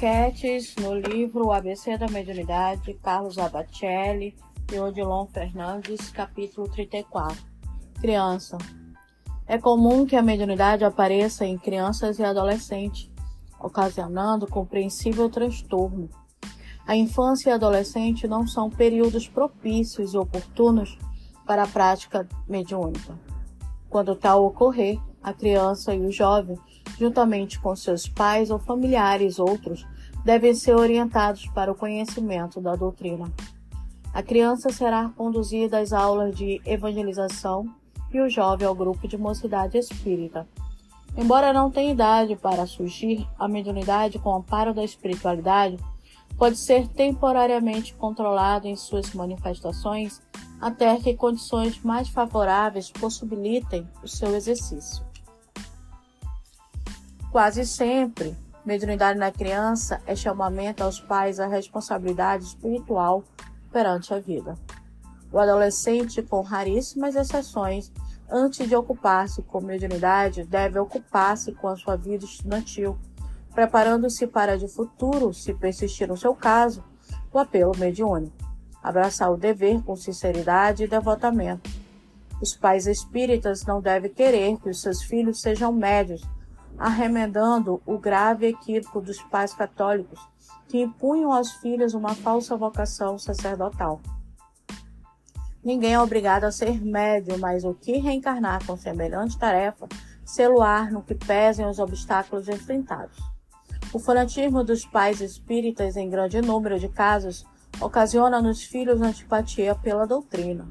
enquetes no livro O ABC da Mediunidade, Carlos Abacelli e Odilon Fernandes, capítulo 34. Criança. É comum que a mediunidade apareça em crianças e adolescentes, ocasionando compreensível transtorno. A infância e a adolescente não são períodos propícios e oportunos para a prática mediúnica. Quando tal ocorrer, a criança e o jovem, juntamente com seus pais ou familiares outros, devem ser orientados para o conhecimento da doutrina. A criança será conduzida às aulas de evangelização e o jovem ao grupo de mocidade espírita. Embora não tenha idade para surgir, a mediunidade com amparo da espiritualidade pode ser temporariamente controlado em suas manifestações até que condições mais favoráveis possibilitem o seu exercício. Quase sempre, mediunidade na criança é chamamento aos pais à responsabilidade espiritual perante a vida. O adolescente, com raríssimas exceções, antes de ocupar-se com mediunidade, deve ocupar-se com a sua vida estudantil, preparando-se para de futuro, se persistir no seu caso, o apelo mediúnico. Abraçar o dever com sinceridade e devotamento. Os pais espíritas não devem querer que os seus filhos sejam médios, arremendando o grave equívoco dos pais católicos que impunham aos filhos uma falsa vocação sacerdotal. Ninguém é obrigado a ser médio, mas o que reencarnar com semelhante tarefa, seluar no que pesem os obstáculos enfrentados. O fanatismo dos pais espíritas, em grande número de casos, ocasiona nos filhos antipatia pela doutrina.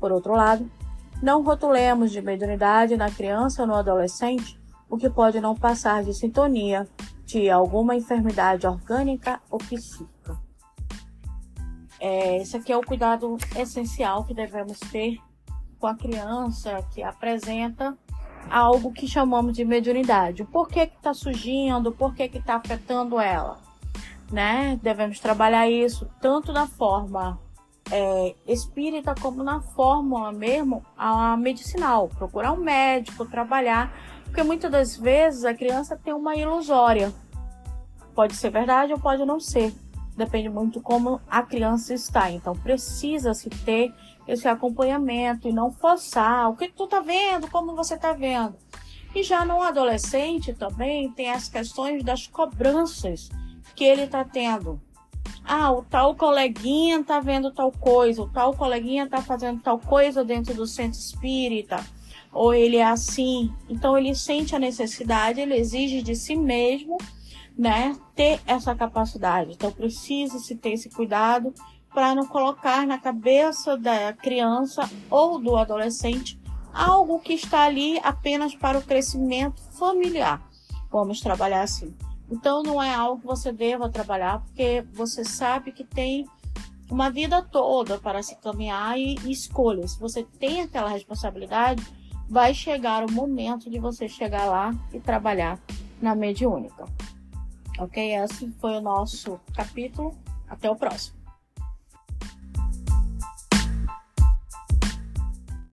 Por outro lado, não rotulemos de mediunidade na criança ou no adolescente o que pode não passar de sintonia de alguma enfermidade orgânica ou psíquica. É, esse aqui é o cuidado essencial que devemos ter com a criança que apresenta algo que chamamos de mediunidade. Porquê que está surgindo, porquê que está afetando ela. Né? Devemos trabalhar isso tanto na forma é, espírita como na fórmula mesmo a medicinal. Procurar um médico, trabalhar, porque muitas das vezes a criança tem uma ilusória. Pode ser verdade ou pode não ser. Depende muito como a criança está. Então precisa se ter esse acompanhamento e não forçar. O que tu tá vendo? Como você tá vendo? E já no adolescente também tem as questões das cobranças que ele tá tendo. Ah, o tal coleguinha tá vendo tal coisa, o tal coleguinha tá fazendo tal coisa dentro do centro espírita, ou ele é assim. Então ele sente a necessidade, ele exige de si mesmo, né, ter essa capacidade. Então precisa se ter esse cuidado para não colocar na cabeça da criança ou do adolescente algo que está ali apenas para o crescimento familiar. Vamos trabalhar assim. Então não é algo que você deva trabalhar, porque você sabe que tem uma vida toda para se caminhar e, e escolha. Se você tem aquela responsabilidade, vai chegar o momento de você chegar lá e trabalhar na mediúnica. Ok? Esse foi o nosso capítulo. Até o próximo.